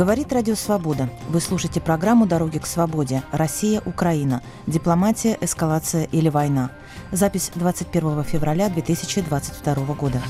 Говорит Радио Свобода. Вы слушаете программу «Дороги к свободе. Россия, Украина. Дипломатия, эскалация или война». Запись 21 февраля 2022 года.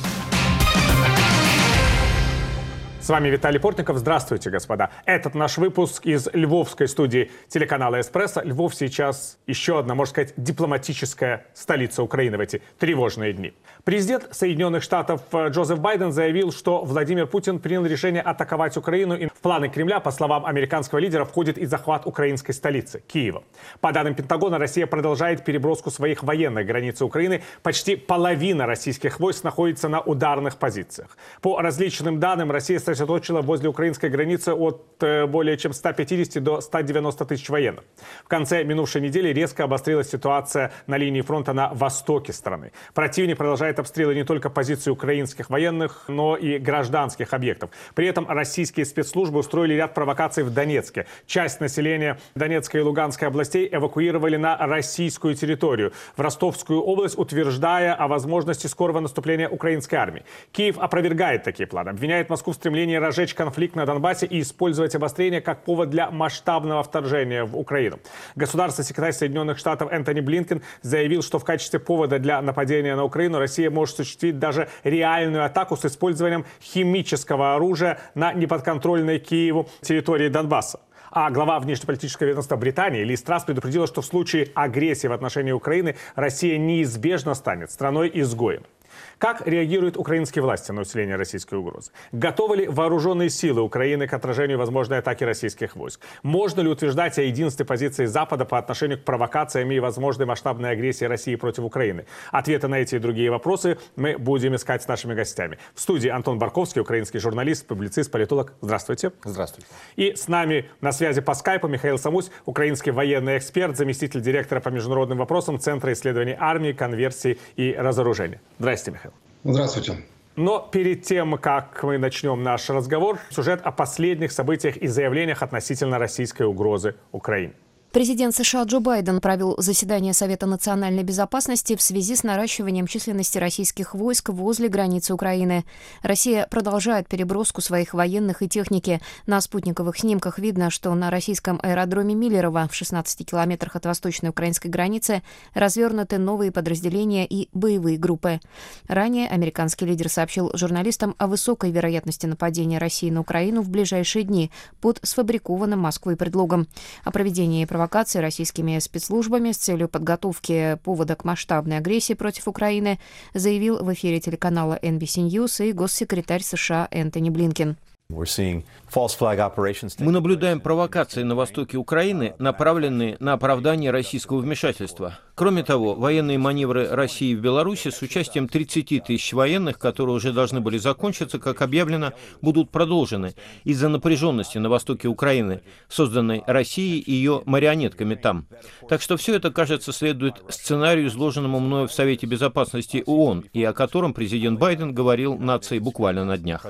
Вами Виталий Портников. Здравствуйте, господа. Этот наш выпуск из львовской студии телеканала «Эспрессо». Львов сейчас еще одна, можно сказать, дипломатическая столица Украины в эти тревожные дни. Президент Соединенных Штатов э, Джозеф Байден заявил, что Владимир Путин принял решение атаковать Украину. И в планы Кремля, по словам американского лидера, входит и захват украинской столицы – Киева. По данным Пентагона, Россия продолжает переброску своих военных границ Украины. Почти половина российских войск находится на ударных позициях. По различным данным, Россия сосредоточила возле украинской границы от э, более чем 150 до 190 тысяч военных. В конце минувшей недели резко обострилась ситуация на линии фронта на востоке страны. Противник продолжает обстрелы не только позиций украинских военных, но и гражданских объектов. При этом российские спецслужбы устроили ряд провокаций в Донецке. Часть населения Донецкой и Луганской областей эвакуировали на российскую территорию, в Ростовскую область, утверждая о возможности скорого наступления украинской армии. Киев опровергает такие планы, обвиняет Москву в стремлении разжечь конфликт на Донбассе и использовать обострение как повод для масштабного вторжения в Украину. Государственный секретарь Соединенных Штатов Энтони Блинкен заявил, что в качестве повода для нападения на Украину Россия может осуществить даже реальную атаку с использованием химического оружия на неподконтрольной Киеву территории Донбасса. А глава внешнеполитического ведомства Британии Ли Страс предупредила, что в случае агрессии в отношении Украины Россия неизбежно станет страной-изгоем. Как реагируют украинские власти на усиление российской угрозы? Готовы ли вооруженные силы Украины к отражению возможной атаки российских войск? Можно ли утверждать о единстве позиции Запада по отношению к провокациям и возможной масштабной агрессии России против Украины? Ответы на эти и другие вопросы мы будем искать с нашими гостями. В студии Антон Барковский, украинский журналист, публицист, политолог. Здравствуйте. Здравствуйте. И с нами на связи по скайпу Михаил Самусь, украинский военный эксперт, заместитель директора по международным вопросам Центра исследований армии, конверсии и разоружения. Здравствуйте, Михаил. Здравствуйте. Но перед тем, как мы начнем наш разговор, сюжет о последних событиях и заявлениях относительно российской угрозы Украине. Президент США Джо Байден провел заседание Совета национальной безопасности в связи с наращиванием численности российских войск возле границы Украины. Россия продолжает переброску своих военных и техники. На спутниковых снимках видно, что на российском аэродроме Миллерово в 16 километрах от восточной украинской границы развернуты новые подразделения и боевые группы. Ранее американский лидер сообщил журналистам о высокой вероятности нападения России на Украину в ближайшие дни под сфабрикованным Москвой предлогом. О проведении провокации российскими спецслужбами с целью подготовки повода к масштабной агрессии против Украины, заявил в эфире телеканала NBC News и госсекретарь США Энтони Блинкен. Мы наблюдаем провокации на востоке Украины, направленные на оправдание российского вмешательства. Кроме того, военные маневры России в Беларуси с участием 30 тысяч военных, которые уже должны были закончиться, как объявлено, будут продолжены из-за напряженности на востоке Украины, созданной Россией и ее марионетками там. Так что все это, кажется, следует сценарию, изложенному мною в Совете Безопасности ООН, и о котором президент Байден говорил нации буквально на днях.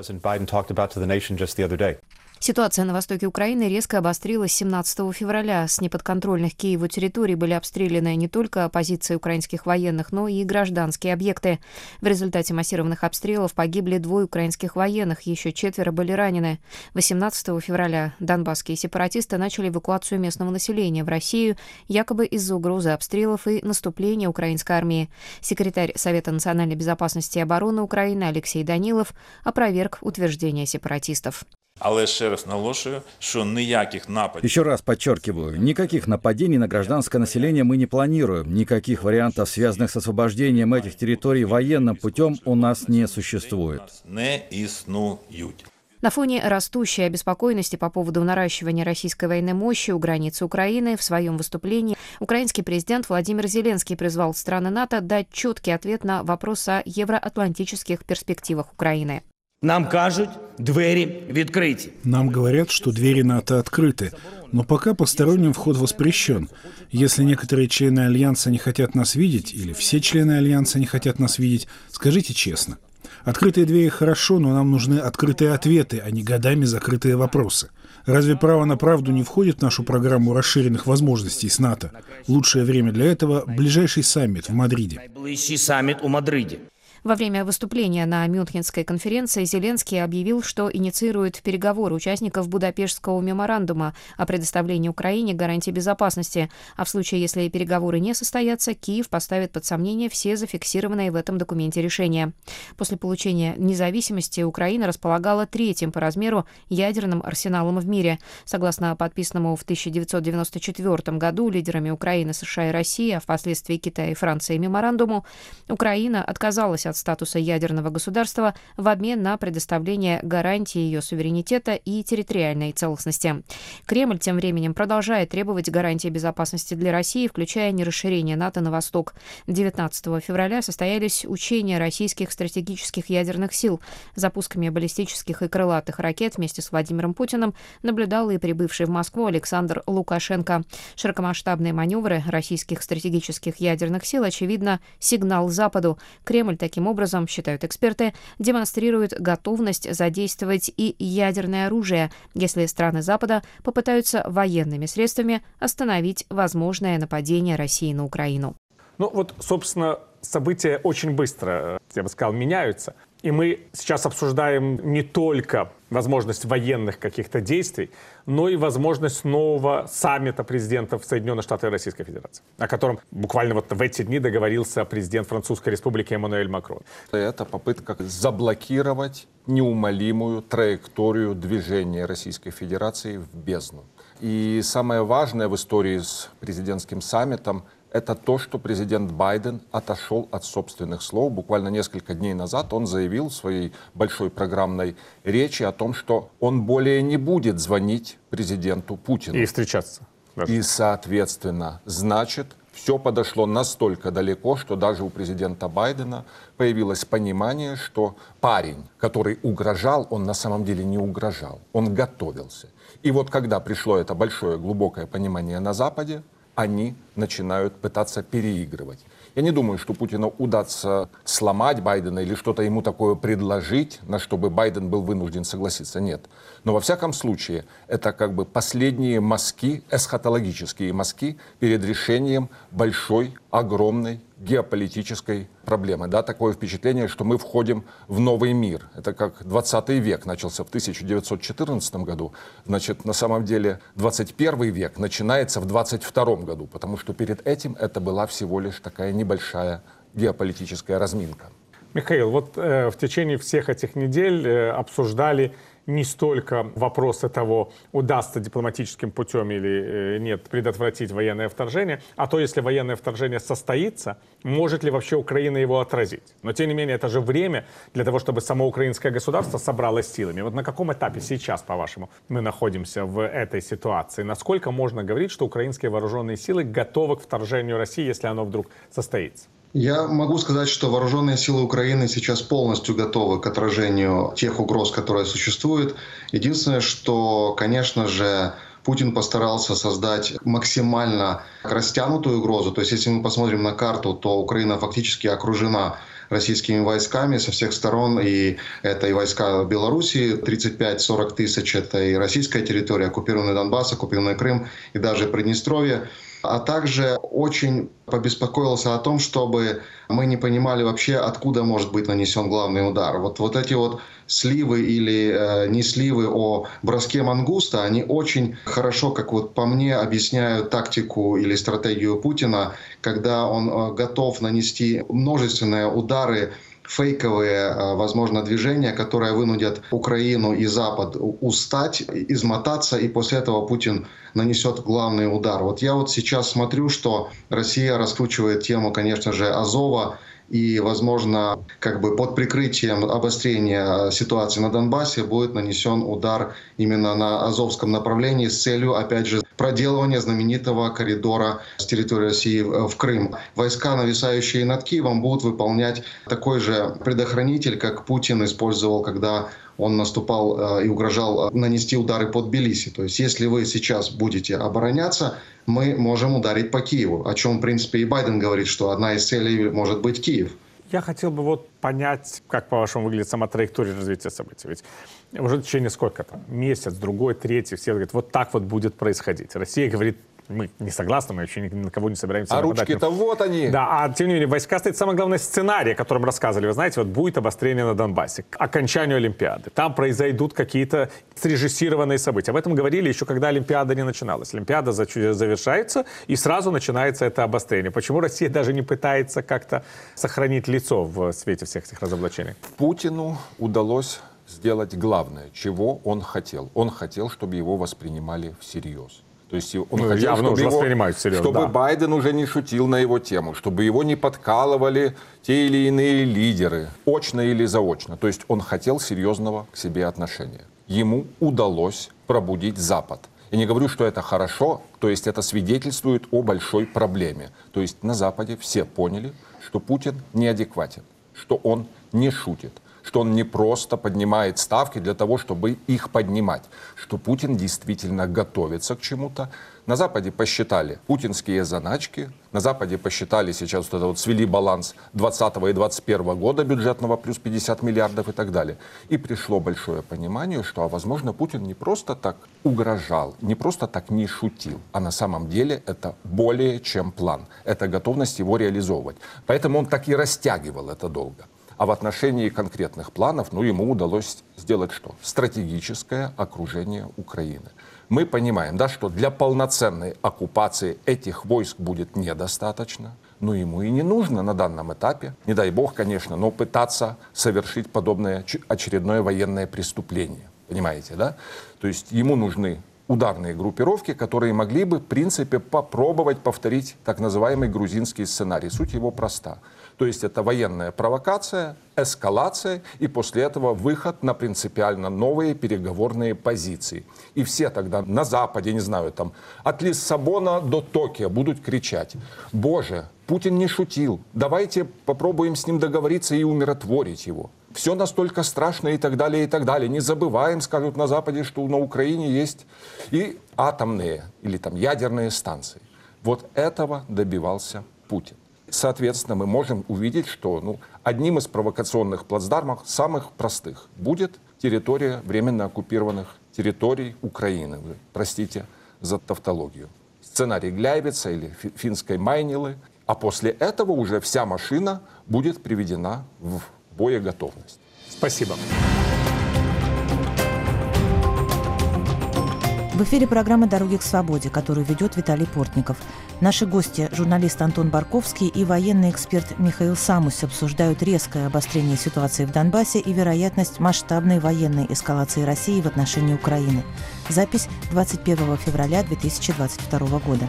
election just the other day. Ситуация на востоке Украины резко обострилась 17 февраля. С неподконтрольных Киеву территорий были обстреляны не только позиции украинских военных, но и гражданские объекты. В результате массированных обстрелов погибли двое украинских военных, еще четверо были ранены. 18 февраля донбасские сепаратисты начали эвакуацию местного населения в Россию, якобы из-за угрозы обстрелов и наступления украинской армии. Секретарь Совета национальной безопасности и обороны Украины Алексей Данилов опроверг утверждение сепаратистов. Але ще раз наголошую, що ніяких нападів. Еще раз подчеркиваю, никаких нападений на гражданское население мы не планируем. Никаких вариантов, связанных с освобождением этих территорий военным путем, у нас не существует. Не існують. На фоне растущей обеспокоенности по поводу наращивания российской военной мощи у границы Украины в своем выступлении украинский президент Владимир Зеленский призвал страны НАТО дать четкий ответ на вопрос о евроатлантических перспективах Украины. Нам кажуть, двери відкриті. Нам говорят, что двери НАТО открыты, но пока посторонним вход воспрещен. Если некоторые члены Альянса не хотят нас видеть, или все члены Альянса не хотят нас видеть, скажите честно. Открытые двери хорошо, но нам нужны открытые ответы, а не годами закрытые вопросы. Разве право на правду не входит в нашу программу расширенных возможностей с НАТО? Лучшее время для этого – ближайший саммит в Мадриде. Найближчий саміт у Мадриді. Во время выступления на Мюнхенской конференции Зеленский объявил, что инициирует переговоры участников Будапештского меморандума о предоставлении Украине гарантий безопасности, а в случае, если переговоры не состоятся, Киев поставит под сомнение все зафиксированные в этом документе решения. После получения независимости Украина располагала третьим по размеру ядерным арсеналом в мире. Согласно подписанному в 1994 году лидерами Украины, США и России, а впоследствии Китая и Франции меморандуму, Украина отказалась от статуса ядерного государства в обмен на предоставление гарантии ее суверенитета и территориальной целостности. Кремль тем временем продолжает требовать гарантии безопасности для России, включая нерасширение НАТО на восток. 19 февраля состоялись учения российских стратегических ядерных сил. Запусками баллистических и крылатых ракет вместе с Владимиром Путиным наблюдал и прибывший в Москву Александр Лукашенко. Широкомасштабные маневры российских стратегических ядерных сил, очевидно, сигнал Западу. Кремль таким образом, считают эксперты, демонстрирует готовность задействовать и ядерное оружие, если страны Запада попытаются военными средствами остановить возможное нападение России на Украину. Ну вот, собственно, события очень быстро, я бы сказал, меняются. И мы сейчас обсуждаем не только возможность военных каких-то действий, но и возможность нового саммита президентов Соединенных Штатов и Российской Федерации, о котором буквально вот в эти дни договорился президент Французской Республики Эммануэль Макрон. Это попытка заблокировать неумолимую траекторию движения Российской Федерации в бездну. И самое важное в истории с президентским саммитом это то, что президент Байден отошел от собственных слов. Буквально несколько дней назад он заявил в своей большой программной речи о том, что он более не будет звонить президенту Путину. И встречаться. Даже. И, соответственно, значит, все подошло настолько далеко, что даже у президента Байдена появилось понимание, что парень, который угрожал, он на самом деле не угрожал, он готовился. И вот когда пришло это большое глубокое понимание на Западе, они начинают пытаться переигрывать. Я не думаю, что Путину удастся сломать Байдена или что-то ему такое предложить, на что бы Байден был вынужден согласиться. Нет. Но во всяком случае, это как бы последние мазки, эсхатологические мазки перед решением большой, огромной геополитической проблемы. Да, такое впечатление, что мы входим в новый мир. Это как 20 век начался в 1914 году. Значит, на самом деле 21 век начинается в 22 году, потому что перед этим это была всего лишь такая небольшая геополитическая разминка. Михаил, вот э, в течение всех этих недель э, обсуждали не столько вопросы того, удастся дипломатическим путем или э, нет предотвратить военное вторжение, а то, если военное вторжение состоится, может ли вообще Украина его отразить. Но, тем не менее, это же время для того, чтобы само украинское государство собралось силами. Вот на каком этапе сейчас, по-вашему, мы находимся в этой ситуации? Насколько можно говорить, что украинские вооруженные силы готовы к вторжению России, если оно вдруг состоится? Я могу сказать, что вооруженные силы Украины сейчас полностью готовы к отражению тех угроз, которые существуют. Единственное, что, конечно же, Путин постарался создать максимально растянутую угрозу. То есть, если мы посмотрим на карту, то Украина фактически окружена российскими войсками со всех сторон. И это и войска Белоруссии, 35-40 тысяч, это и российская территория, оккупированный Донбасс, оккупированный Крым и даже Приднестровье а также очень побеспокоился о том, чтобы мы не понимали вообще, откуда может быть нанесен главный удар. Вот, вот эти вот сливы или э, не сливы о броске мангуста, они очень хорошо, как вот по мне, объясняют тактику или стратегию Путина, когда он э, готов нанести множественные удары фейковые, э, возможно, движения, которые вынудят Украину и Запад устать, измотаться, и после этого Путин нанесет главный удар. Вот я вот сейчас смотрю, что Россия раскручивает тему, конечно же, Азова, и, возможно, как бы под прикрытием обострения ситуации на Донбассе будет нанесен удар именно на Азовском направлении с целью, опять же, проделывания знаменитого коридора с территории России в Крым. Войска, нависающие над Киевом, будут выполнять такой же предохранитель, как Путин использовал, когда он наступал э, и угрожал э, нанести удары под Тбилиси. То есть если вы сейчас будете обороняться, мы можем ударить по Киеву, о чем, в принципе, и Байден говорит, что одна из целей может быть Киев. Я хотел бы вот понять, как, по-вашему, выглядит сама траектория развития событий. Ведь уже в течение сколько там? Месяц, другой, третий, все говорят, вот так вот будет происходить. Россия говорит мы не согласны, мы еще ни на кого не собираемся А ручки-то вот они. Да, а тем не менее, войска стоит самый главный сценарий, о котором рассказывали. Вы знаете, вот будет обострение на Донбассе, к окончанию Олимпиады. Там произойдут какие-то срежиссированные события. Об этом говорили еще, когда Олимпиада не начиналась. Олимпиада завершается, и сразу начинается это обострение. Почему Россия даже не пытается как-то сохранить лицо в свете всех этих разоблачений? Путину удалось сделать главное, чего он хотел. Он хотел, чтобы его воспринимали всерьез. То есть он ну, хотел, чтобы, его, всерьез, чтобы да. Байден уже не шутил на его тему, чтобы его не подкалывали те или иные лидеры, очно или заочно. То есть он хотел серьезного к себе отношения. Ему удалось пробудить Запад. Я не говорю, что это хорошо, то есть это свидетельствует о большой проблеме. То есть на Западе все поняли, что Путин неадекватен, что он не шутит, что он не просто поднимает ставки для того, чтобы их поднимать, что Путин действительно готовится к чему-то. На Западе посчитали путинские заначки, на Западе посчитали сейчас вот это вот свели баланс 20 и 21 года бюджетного плюс 50 миллиардов и так далее. И пришло большое понимание, что, а возможно, Путин не просто так угрожал, не просто так не шутил, а на самом деле это более чем план. Это готовность его реализовывать. Поэтому он так и растягивал это долго. А в отношении конкретных планов, ну, ему удалось сделать что? Стратегическое окружение Украины. Мы понимаем, да, что для полноценной оккупации этих войск будет недостаточно, но ему и не нужно на данном этапе, не дай бог, конечно, но пытаться совершить подобное очередное военное преступление. Понимаете, да? То есть ему нужны ударные группировки, которые могли бы, в принципе, попробовать повторить так называемый грузинский сценарий. Суть его проста. То есть это военная провокация, эскалация и после этого выход на принципиально новые переговорные позиции. И все тогда на Западе, не знаю, там от Лиссабона до Токио будут кричать, боже, Путин не шутил, давайте попробуем с ним договориться и умиротворить его. Все настолько страшно и так далее, и так далее. Не забываем, скажут на Западе, что на Украине есть и атомные или там ядерные станции. Вот этого добивался Путин. Соответственно, мы можем увидеть, что ну, одним из провокационных плацдармов, самых простых, будет территория временно оккупированных территорий Украины. Вы, простите за тавтологию. Сценарий Гляйвица или финской Майнилы. А после этого уже вся машина будет приведена в боеготовность. Спасибо. В эфире программа «Дороги к свободе», которую ведет Виталий Портников. Наши гости, журналист Антон Барковский и военный эксперт Михаил Самус обсуждают резкое обострение ситуации в Донбассе и вероятность масштабной военной эскалации России в отношении Украины. Запись 21 февраля 2022 года.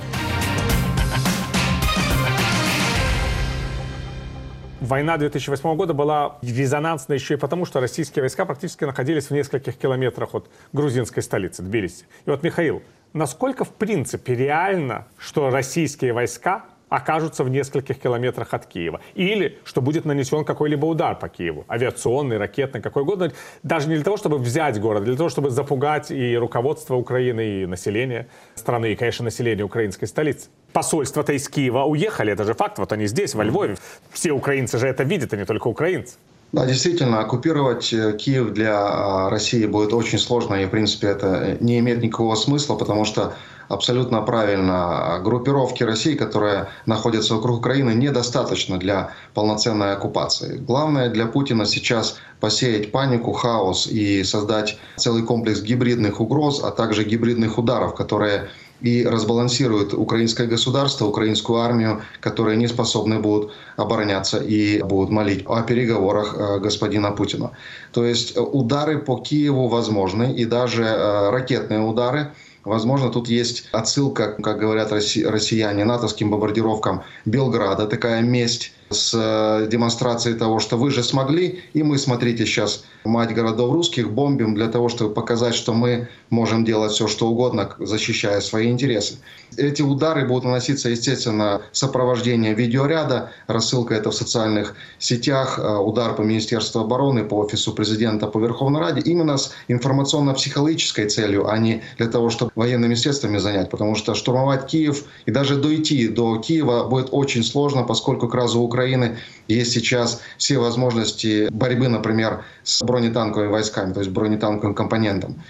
Война 2008 года была резонансна еще и потому, что российские войска практически находились в нескольких километрах от грузинской столицы, Тбилиси. И вот, Михаил, насколько в принципе реально, что российские войска окажутся в нескольких километрах от Киева. Или что будет нанесен какой-либо удар по Киеву, авиационный, ракетный, какой угодно, даже не для того, чтобы взять город, а для того, чтобы запугать и руководство Украины, и население страны, и, конечно, население украинской столицы. Посольства-то из Киева уехали, это же факт, вот они здесь, во Львове. Все украинцы же это видят, а не только украинцы. Да, действительно, оккупировать э, Киев для а, России будет очень сложно, и, в принципе, это не имеет никакого смысла, потому что абсолютно правильно, группировки России, которые находятся вокруг Украины, недостаточно для полноценной оккупации. Главное для Путина сейчас посеять панику, хаос и создать целый комплекс гибридных угроз, а также гибридных ударов, которые и разбалансируют украинское государство, украинскую армию, которые не способны будут обороняться и будут молить о переговорах э, господина Путина. То есть э, удары по Киеву возможны, и даже э, ракетные удары Возможно, тут есть отсылка, как говорят россияне, натовским бомбардировкам Белграда, такая месть с э, демонстрацией того, что вы же смогли, и мы, смотрите, сейчас мать городов русских бомбим для того, чтобы показать, что мы можем делать все, что угодно, защищая свои интересы. Эти удары будут наноситься, естественно, сопровождение видеоряда, рассылка это в социальных сетях, э, удар по Министерству обороны, по офису президента, по Верховной Раде, именно с информационно-психологической целью, а не для того, чтобы военными средствами занять, потому что штурмовать Киев и даже дойти до Киева будет очень сложно, поскольку как раз у Украины есть сейчас все возможности борьбы, например, с бронетанковыми войсками, то есть бронетанковым компонентом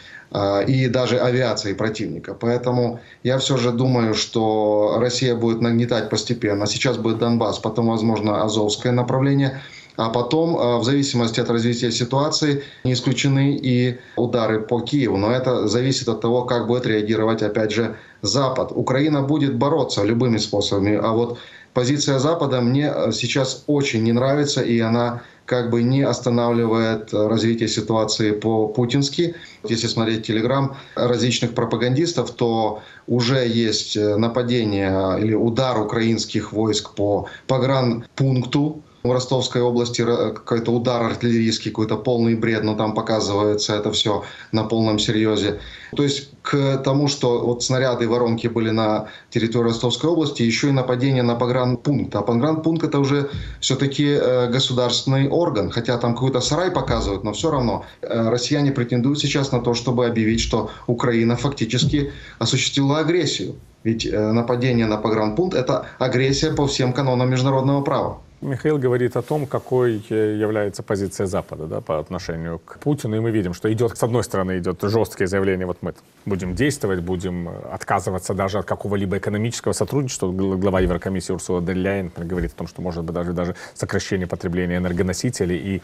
и даже авиацией противника. Поэтому я все же думаю, что Россия будет нагнетать постепенно. Сейчас будет Донбасс, потом, возможно, Азовское направление – а потом, э, в зависимости от развития ситуации, не исключены и удары по Киеву. Но это зависит от того, как будет реагировать, опять же, Запад. Украина будет бороться любыми способами. А вот позиция Запада мне э, сейчас очень не нравится, и она как бы не останавливает развитие ситуации по-путински. Если смотреть телеграм различных пропагандистов, то уже есть э, нападение или удар украинских войск по погранпункту, в Ростовской области какой-то удар артиллерийский, какой-то полный бред, но там показывается это все на полном серьезе. То есть к тому, что вот снаряды и воронки были на территории Ростовской области, еще и нападение на погранпункт. А погранпункт это уже все-таки э, государственный орган, хотя там какой-то сарай показывают, но все равно э, россияне претендуют сейчас на то, чтобы объявить, что Украина фактически осуществила агрессию. Ведь э, нападение на погранпункт – это агрессия по всем канонам международного права. Михаил говорит о том, какой э, является позиция Запада да, по отношению к Путину. И мы видим, что идет, с одной стороны, идет жесткое заявление, вот мы будем действовать, будем отказываться даже от какого-либо экономического сотрудничества. Глава Еврокомиссии Урсула Дель говорит о том, что может быть даже, даже сокращение потребления энергоносителей и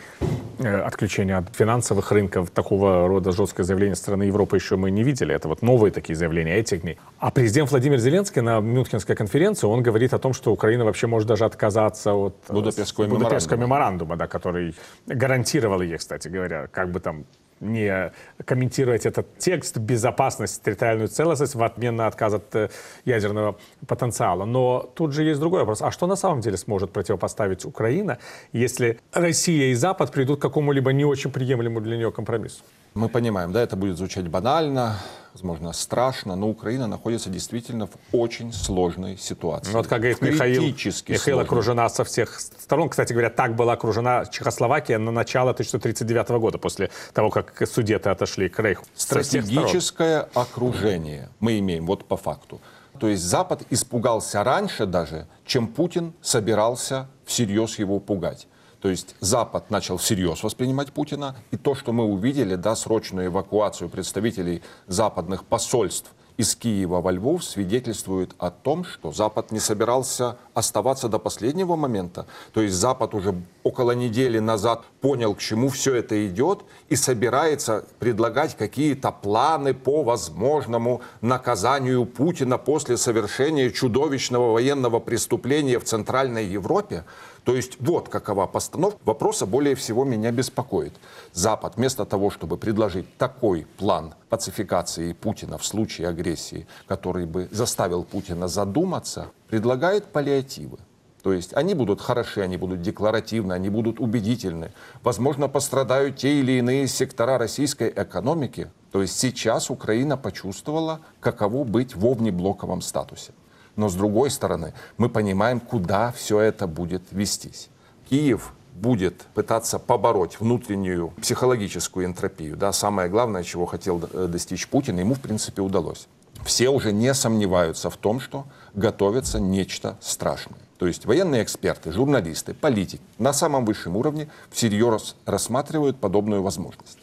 э, отключение от финансовых рынков. Такого рода жесткое заявление страны Европы еще мы не видели. Это вот новые такие заявления этих дней. А президент Владимир Зеленский на Мюнхенской конференции, он говорит о том, что Украина вообще может даже отказаться от Будапештского меморандума. меморандума, да, который гарантировал ей, кстати говоря, как бы там не комментировать этот текст, безопасность, территориальную целостность в обмен на отказ от э, ядерного потенциала. Но тут же есть другой вопрос. А что на самом деле сможет противопоставить Украина, если Россия и Запад придут к какому-либо не очень приемлемому для нее компромиссу? Мы понимаем, да, это будет звучать банально, возможно, страшно, но Украина находится действительно в очень сложной ситуации. Ну, вот как говорит Михаил, Михаил сложной. окружена со всех сторон. Кстати говоря, так была окружена Чехословакия на начало 1939 года, после того, как судеты отошли к Рейху. Стратегическое окружение мы имеем вот по факту. То есть Запад испугался раньше даже, чем Путин собирался всерьез его пугать. То есть Запад начал всерьез воспринимать Путина, и то, что мы увидели, да, срочную эвакуацию представителей западных посольств из Киева во Львов свидетельствует о том, что Запад не собирался оставаться до последнего момента. То есть Запад уже около недели назад понял, к чему все это идет, и собирается предлагать какие-то планы по возможному наказанию Путина после совершения чудовищного военного преступления в Центральной Европе. То есть вот какова постановка. Вопроса более всего меня беспокоит. Запад вместо того, чтобы предложить такой план пацификации Путина в случае агрессии, который бы заставил Путина задуматься, предлагает паллиативы. То есть они будут хороши, они будут декларативны, они будут убедительны. Возможно, пострадают те или иные сектора российской экономики. То есть сейчас Украина почувствовала, каково быть в овнеблоковом статусе. Но с другой стороны, мы понимаем, куда все это будет вестись. Киев будет пытаться побороть внутреннюю психологическую энтропию. Да, самое главное, чего хотел э, достичь Путин, ему в принципе удалось. Все уже не сомневаются в том, что готовится нечто страшное. То есть военные эксперты, журналисты, политики на самом высшем уровне всерьез рассматривают подобную возможность.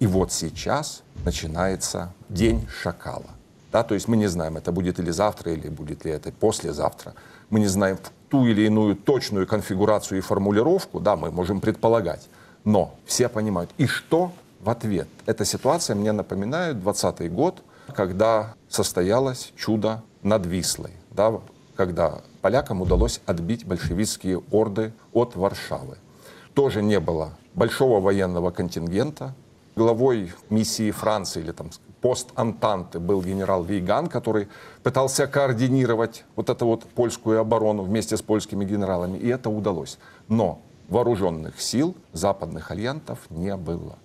И вот сейчас начинается день шакала. Да, то есть мы не знаем, это будет или завтра, или будет ли это послезавтра. Мы не знаем ту или иную точную конфигурацию и формулировку, да, мы можем предполагать. Но все понимают. И что в ответ? Эта ситуация мне напоминает 20 год, когда состоялось чудо над Вислой, да, когда полякам удалось отбить большевистские орды от Варшавы. Тоже не было большого военного контингента. Главой миссии Франции или там пост Антанты был генерал Вейган, который пытался координировать вот эту вот польскую оборону вместе с польскими генералами, и это удалось. Но вооруженных сил западных альянтов не было.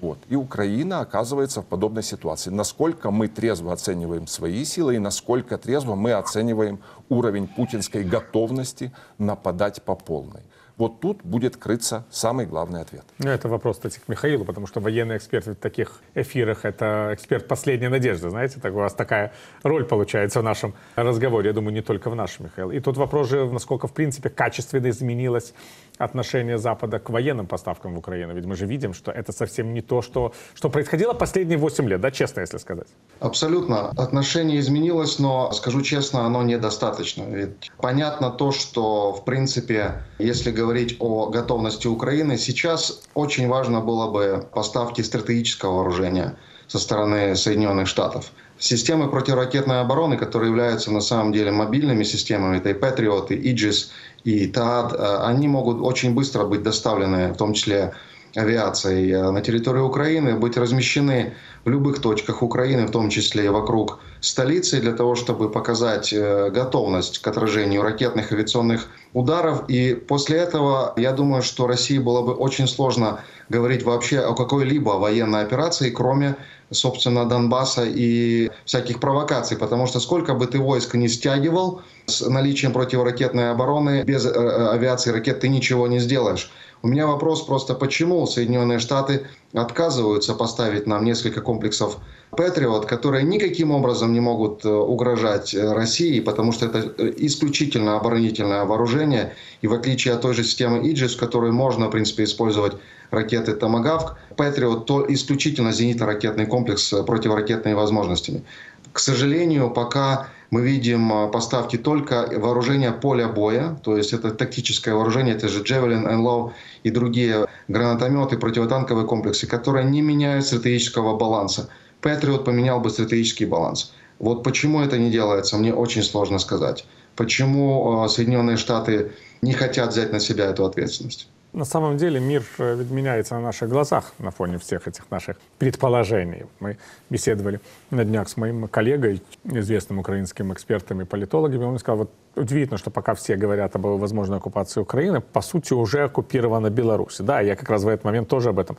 Вот. И Украина оказывается в подобной ситуации. Насколько мы трезво оцениваем свои силы и насколько трезво мы оцениваем уровень путинской готовности нападать по полной. Вот тут будет крыться самый главный ответ. Ну, это вопрос, кстати, к Михаилу, потому что военный эксперт в таких эфирах — это эксперт последней надежды, знаете, так у вас такая роль получается в нашем разговоре, я думаю, не только в нашем, Михаил. И тут вопрос же, насколько, в принципе, качественно изменилось отношение Запада к военным поставкам в Украину. Ведь мы же видим, что это совсем не то, что, что происходило последние 8 лет, да, честно, если сказать. Абсолютно. Отношение изменилось, но, скажу честно, оно недостаточно. Ведь понятно то, что, в принципе, если говорить о готовности Украины, сейчас очень важно было бы поставки стратегического вооружения со стороны Соединенных Штатов. Системы противоракетной обороны, которые являются на самом деле мобильными системами, это и Patriot, и Aegis, и ТААД, э, они могут очень быстро быть доставлены, в том числе авиацией, э, на территорию Украины, быть размещены в любых точках Украины, в том числе и вокруг столицы, для того, чтобы показать э, готовность к отражению ракетных авиационных ударов. И после этого, я думаю, что России было бы очень сложно говорить вообще о какой-либо военной операции, кроме собственно, Донбасса и всяких провокаций, потому что сколько бы ты войск не стягивал, с наличием противоракетной обороны без э, авиации ракет ты ничего не сделаешь. У меня вопрос просто, почему Соединенные Штаты отказываются поставить нам несколько комплексов Патриот, которые никаким образом не могут э, угрожать э, России, потому что это исключительно оборонительное вооружение. И в отличие от той же системы Иджис, в которой можно, в принципе, использовать ракеты «Томагавк», Патриот то исключительно зенитно-ракетный комплекс с противоракетными возможностями. К сожалению, пока мы видим а, поставки только вооружения поля боя, то есть это тактическое вооружение, это же Javelin, Enlow и другие гранатометы, противотанковые комплексы, которые не меняют стратегического баланса. Патриот поменял бы стратегический баланс. Вот почему это не делается, мне очень сложно сказать. Почему а, Соединенные Штаты не хотят взять на себя эту ответственность? На самом деле мир э, ведь меняется на наших глазах на фоне всех этих наших предположений. Мы беседовали на днях с моим коллегой, известным украинским экспертом и политологом, и он сказал, вот удивительно, что пока все говорят об возможной оккупации Украины, по сути уже оккупирована Беларусь. Да, я как раз в этот момент тоже об этом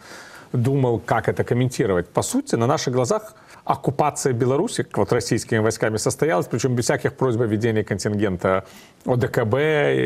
думал, как это комментировать. По сути, на наших глазах оккупация Беларуси вот российскими войсками состоялась, причем без всяких просьб о введении контингента ОДКБ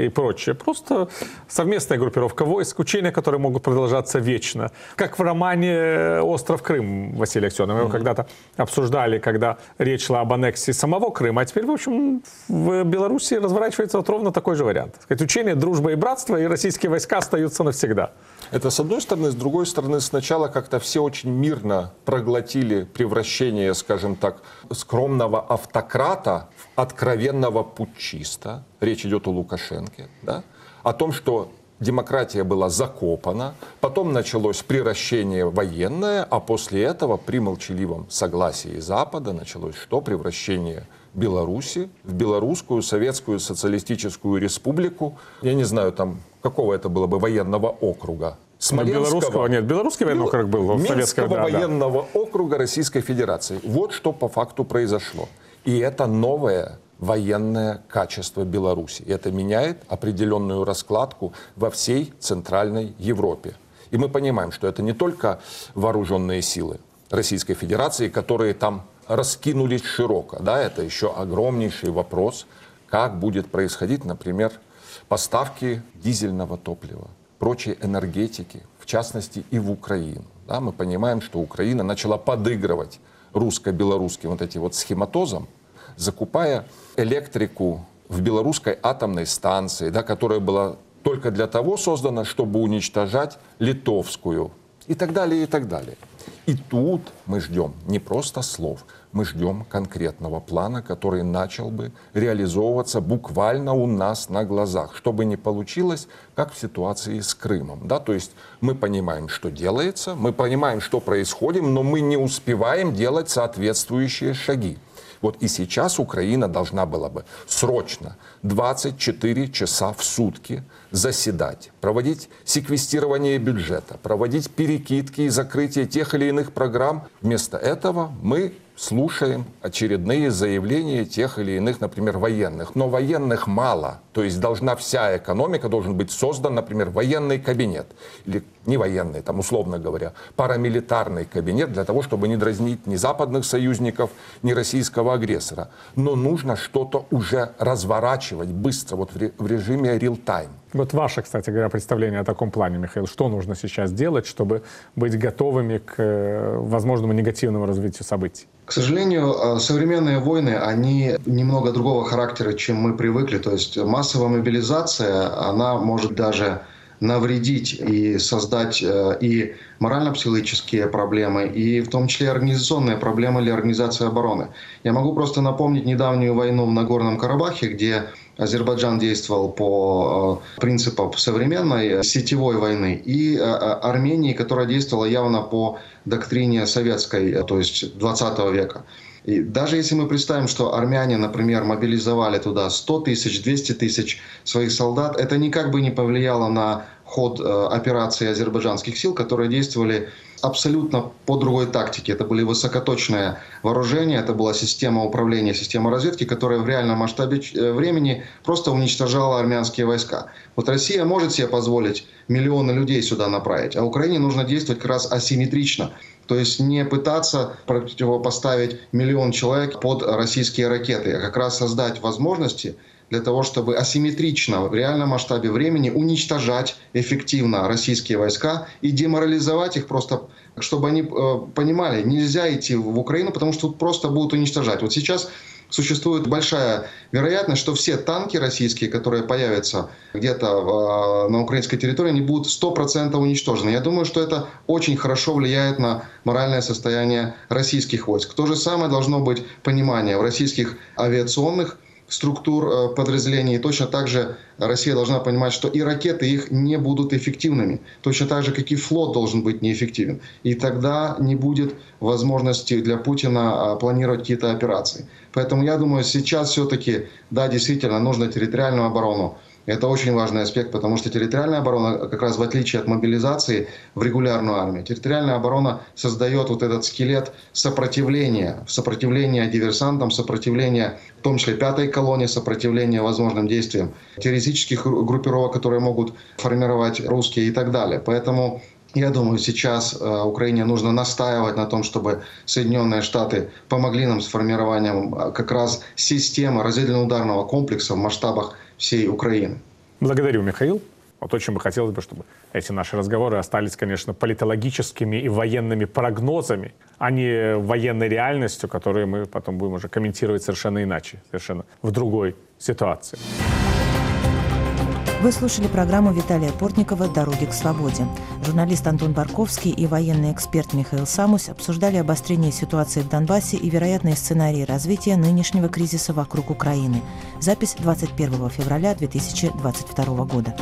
и прочее. Просто совместная группировка войск, учения, которые могут продолжаться вечно. Как в романе «Остров Крым» Василия Аксенова. Его mm-hmm. когда-то обсуждали, когда речь шла об аннексии самого Крыма. А теперь, в общем, в Беларуси разворачивается вот ровно такой же вариант. Сказать, учение, дружба и братство, и российские войска остаются навсегда. Это с одной стороны. С другой стороны, сначала как-то все очень мирно проглотили превращение, скажем так, скромного автократа в откровенного путчиста. Речь идет о Лукашенке. Да? О том, что демократия была закопана, потом началось превращение военное, а после этого при молчаливом согласии Запада началось что? Превращение Беларуси в Белорусскую Советскую Социалистическую Республику. Я не знаю, там какого это было бы военного округа. Смоленского, белорусского, нет, белорусский военный округ был в советском да, военного да. округа Российской Федерации. Вот что по факту произошло. И это новое военное качество Беларуси. И это меняет определенную раскладку во всей Центральной Европе. И мы понимаем, что это не только вооруженные силы Российской Федерации, которые там раскинулись широко. Да, это еще огромнейший вопрос, как будет происходить, например, поставки дизельного топлива, прочей энергетики, в частности и в Украину. Да, мы понимаем, что Украина начала подыгрывать русско-белорусским вот этим вот схематозом, закупая электрику в белорусской атомной станции, да, которая была только для того создана, чтобы уничтожать литовскую и так далее, и так далее. И тут мы ждем не просто слов, мы ждем конкретного плана, который начал бы реализовываться буквально у нас на глазах, чтобы не получилось, как в ситуации с Крымом. Да? То есть мы понимаем, что делается, мы понимаем, что происходит, но мы не успеваем делать соответствующие шаги. Вот и сейчас Украина должна была бы срочно 24 часа в сутки заседать, проводить секвестирование бюджета, проводить перекидки и закрытие тех или иных программ. Вместо этого мы слушаем очередные заявления тех или иных, например, военных. Но военных мало. То есть должна вся экономика, должен быть создан, например, военный кабинет. Или не военный, там условно говоря, парамилитарный кабинет для того, чтобы не дразнить ни западных союзников, ни российского агрессора. Но нужно что-то уже разворачивать быстро, вот в режиме real-time. Вот ваше, кстати говоря, представление о таком плане, Михаил. Что нужно сейчас делать, чтобы быть готовыми к э, возможному негативному развитию событий? К сожалению, э, современные войны, они немного другого характера, чем мы привыкли. То есть массовая мобилизация, она может даже навредить и создать э, и морально-психологические проблемы, и в том числе организационные проблемы для организации обороны. Я могу просто напомнить недавнюю войну в Нагорном Карабахе, где Азербайджан действовал по э, принципам современной сетевой войны, и э, Армении, которая действовала явно по доктрине советской, то есть 20 века. И даже если мы представим, что армяне, например, мобилизовали туда 100 тысяч, 200 тысяч своих солдат, это никак бы не повлияло на ход э, операции азербайджанских сил, которые действовали абсолютно по другой тактике. Это были высокоточные вооружения, это была система управления, система разведки, которая в реальном масштабе э, времени просто уничтожала армянские войска. Вот Россия может себе позволить миллионы людей сюда направить, а Украине нужно действовать как раз асимметрично. То есть не пытаться противопоставить миллион человек под российские ракеты, а как раз создать возможности для того, чтобы асимметрично в реальном масштабе времени уничтожать эффективно российские войска и деморализовать их просто, чтобы они э, понимали, нельзя идти в Украину, потому что тут просто будут уничтожать. Вот сейчас существует большая вероятность, что все танки российские, которые появятся где-то э, на украинской территории, они будут 100% уничтожены. Я думаю, что это очень хорошо влияет на моральное состояние российских войск. То же самое должно быть понимание в российских авиационных структур э, подразделений. И точно так же Россия должна понимать, что и ракеты их не будут эффективными. Точно так же, как и флот должен быть неэффективен. И тогда не будет возможности для Путина а, планировать какие-то операции. Поэтому я думаю, сейчас все-таки, да, действительно, нужно территориальную оборону это очень важный аспект, потому что территориальная оборона, как раз в отличие от мобилизации в регулярную армию, территориальная оборона создает вот этот скелет сопротивления, сопротивления диверсантам, сопротивления, в том числе пятой колонии, сопротивления возможным действиям террористических группировок, которые могут формировать русские и так далее. Поэтому я думаю, сейчас э, Украине нужно настаивать на том, чтобы Соединенные Штаты помогли нам с формированием э, как раз системы разведывательно-ударного комплекса в масштабах всей Украины. Благодарю, Михаил. Вот очень бы хотелось бы, чтобы эти наши разговоры остались, конечно, политологическими и военными прогнозами, а не военной реальностью, которую мы потом будем уже комментировать совершенно иначе, совершенно в другой ситуации. Вы слушали программу Виталия Портникова «Дороги к свободе». Журналист Антон Барковский и военный эксперт Михаил Самусь обсуждали обострение ситуации в Донбассе и вероятные сценарии развития нынешнего кризиса вокруг Украины. Запись 21 февраля 2022 года.